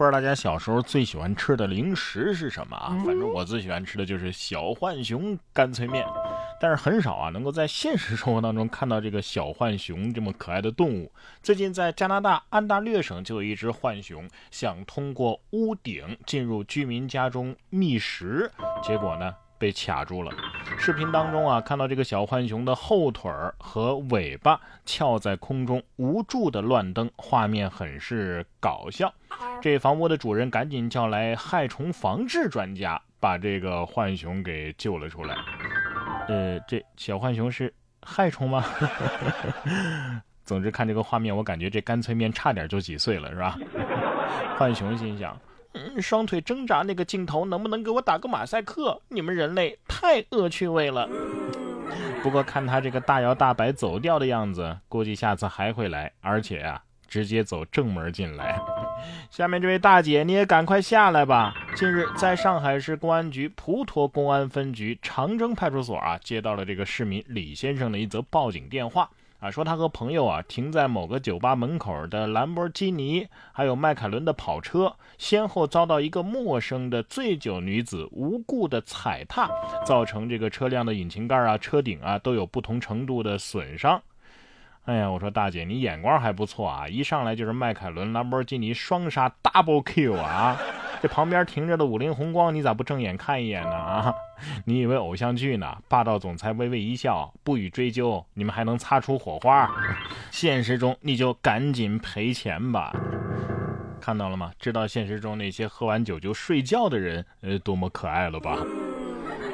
不知道大家小时候最喜欢吃的零食是什么啊？反正我最喜欢吃的就是小浣熊干脆面，但是很少啊能够在现实生活当中看到这个小浣熊这么可爱的动物。最近在加拿大安大略省就有一只浣熊想通过屋顶进入居民家中觅食，结果呢？被卡住了。视频当中啊，看到这个小浣熊的后腿儿和尾巴翘在空中，无助的乱蹬，画面很是搞笑。这房屋的主人赶紧叫来害虫防治专家，把这个浣熊给救了出来。呃，这小浣熊是害虫吗？总之看这个画面，我感觉这干脆面差点就几岁了，是吧？浣熊心想。嗯，双腿挣扎那个镜头能不能给我打个马赛克？你们人类太恶趣味了。不过看他这个大摇大摆走掉的样子，估计下次还会来，而且啊，直接走正门进来。下面这位大姐，你也赶快下来吧。近日，在上海市公安局普陀公安分局长征派出所啊，接到了这个市民李先生的一则报警电话。啊，说他和朋友啊停在某个酒吧门口的兰博基尼还有迈凯伦的跑车，先后遭到一个陌生的醉酒女子无故的踩踏，造成这个车辆的引擎盖啊、车顶啊都有不同程度的损伤。哎呀，我说大姐，你眼光还不错啊，一上来就是迈凯伦、兰博基尼双杀 double kill 啊！这旁边停着的五菱宏光，你咋不正眼看一眼呢？啊，你以为偶像剧呢？霸道总裁微微一笑，不予追究，你们还能擦出火花？现实中你就赶紧赔钱吧。看到了吗？知道现实中那些喝完酒就睡觉的人，呃，多么可爱了吧？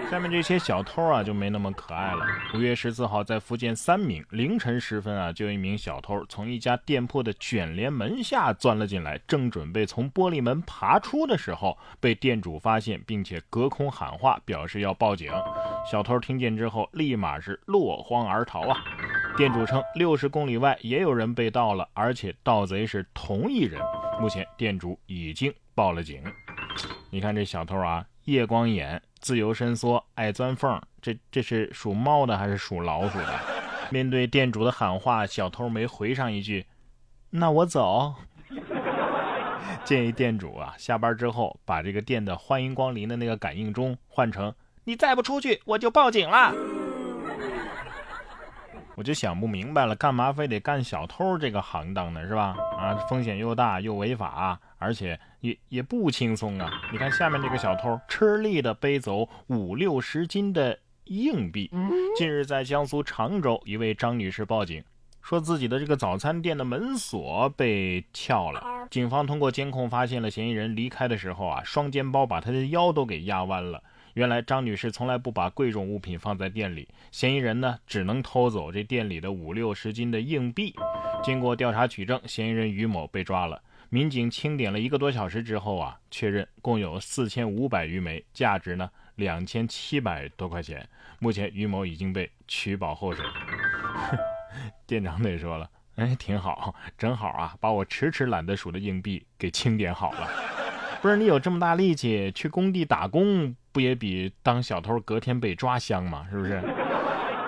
下面这些小偷啊就没那么可爱了。五月十四号，在福建三明凌晨时分啊，就有一名小偷从一家店铺的卷帘门下钻了进来，正准备从玻璃门爬出的时候，被店主发现，并且隔空喊话，表示要报警。小偷听见之后，立马是落荒而逃啊。店主称，六十公里外也有人被盗了，而且盗贼是同一人。目前店主已经报了警。你看这小偷啊，夜光眼。自由伸缩，爱钻缝，这这是属猫的还是属老鼠的？面对店主的喊话，小偷没回上一句：“那我走。” 建议店主啊，下班之后把这个店的欢迎光临的那个感应钟换成“你再不出去，我就报警了。”我就想不明白了，干嘛非得干小偷这个行当呢？是吧？啊，风险又大又违法，而且也也不轻松啊！你看下面这个小偷吃力的背走五六十斤的硬币。近日在江苏常州，一位张女士报警，说自己的这个早餐店的门锁被撬了。警方通过监控发现了嫌疑人离开的时候啊，双肩包把他的腰都给压弯了。原来张女士从来不把贵重物品放在店里，嫌疑人呢只能偷走这店里的五六十斤的硬币。经过调查取证，嫌疑人于某被抓了。民警清点了一个多小时之后啊，确认共有四千五百余枚，价值呢两千七百多块钱。目前于某已经被取保候审。店长得说了，哎，挺好，正好啊，把我迟迟懒得数的硬币给清点好了。不是你有这么大力气去工地打工？不也比当小偷隔天被抓香吗？是不是？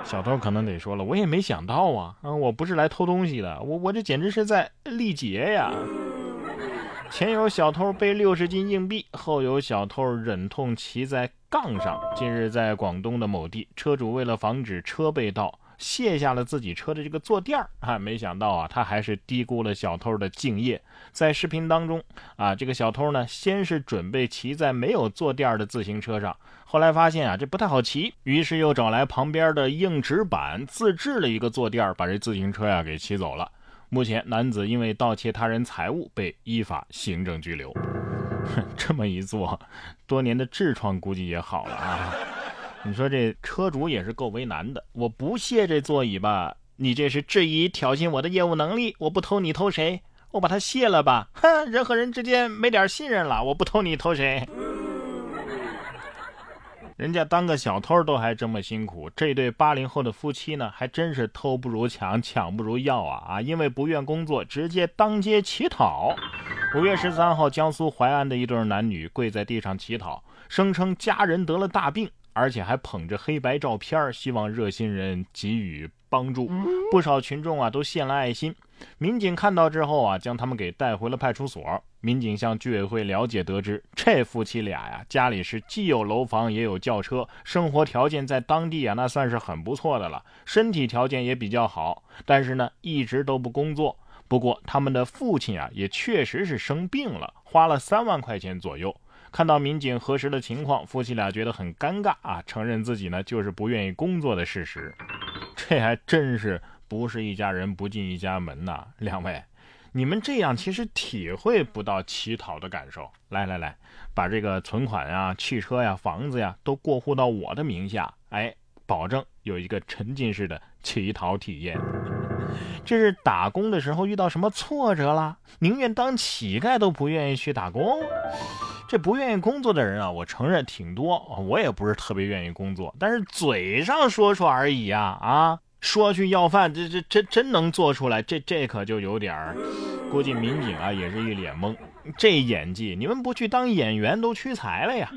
小偷可能得说了，我也没想到啊，啊，我不是来偷东西的，我我这简直是在历劫呀！前有小偷背六十斤硬币，后有小偷忍痛骑在杠上。近日在广东的某地，车主为了防止车被盗。卸下了自己车的这个坐垫儿啊，没想到啊，他还是低估了小偷的敬业。在视频当中啊，这个小偷呢，先是准备骑在没有坐垫的自行车上，后来发现啊，这不太好骑，于是又找来旁边的硬纸板自制了一个坐垫，把这自行车呀给骑走了。目前，男子因为盗窃他人财物被依法行政拘留。哼，这么一做，多年的痔疮估计也好了啊。你说这车主也是够为难的，我不卸这座椅吧？你这是质疑挑衅我的业务能力？我不偷你偷谁？我把它卸了吧？哼，人和人之间没点信任了，我不偷你偷谁？人家当个小偷都还这么辛苦，这对八零后的夫妻呢，还真是偷不如抢，抢不如要啊啊！因为不愿工作，直接当街乞讨。五月十三号，江苏淮安的一对男女跪在地上乞讨，声称家人得了大病。而且还捧着黑白照片，希望热心人给予帮助。不少群众啊都献了爱心。民警看到之后啊，将他们给带回了派出所。民警向居委会了解得知，这夫妻俩呀，家里是既有楼房也有轿车，生活条件在当地啊，那算是很不错的了，身体条件也比较好。但是呢，一直都不工作。不过他们的父亲啊，也确实是生病了，花了三万块钱左右。看到民警核实的情况，夫妻俩觉得很尴尬啊，承认自己呢就是不愿意工作的事实。这还真是不是一家人不进一家门呐，两位。你们这样其实体会不到乞讨的感受。来来来，把这个存款呀、汽车呀、房子呀都过户到我的名下，哎，保证有一个沉浸式的乞讨体验。这是打工的时候遇到什么挫折了？宁愿当乞丐都不愿意去打工。这不愿意工作的人啊，我承认挺多，我也不是特别愿意工作，但是嘴上说说而已啊啊。说去要饭，这这真真能做出来？这这可就有点儿，估计民警啊也是一脸懵。这演技，你们不去当演员都屈才了呀？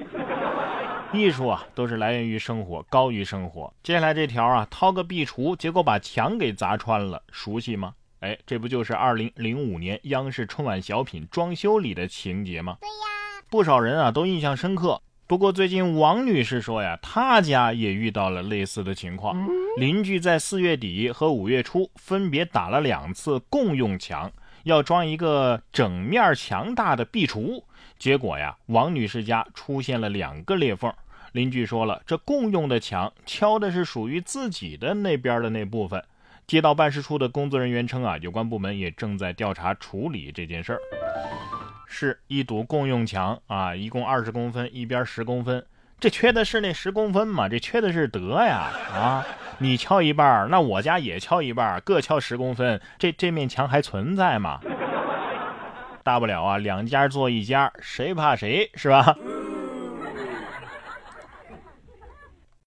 艺术啊，都是来源于生活，高于生活。接下来这条啊，掏个壁橱，结果把墙给砸穿了，熟悉吗？哎，这不就是二零零五年央视春晚小品《装修》里的情节吗？对呀，不少人啊都印象深刻。不过最近王女士说呀，她家也遇到了类似的情况。邻居在四月底和五月初分别打了两次共用墙，要装一个整面墙大的壁橱。结果呀，王女士家出现了两个裂缝。邻居说了，这共用的墙敲的是属于自己的那边的那部分。街道办事处的工作人员称啊，有关部门也正在调查处理这件事儿。是一堵共用墙啊，一共二十公分，一边十公分。这缺的是那十公分吗？这缺的是德呀！啊，你敲一半，那我家也敲一半，各敲十公分，这这面墙还存在吗？大不了啊，两家做一家，谁怕谁是吧？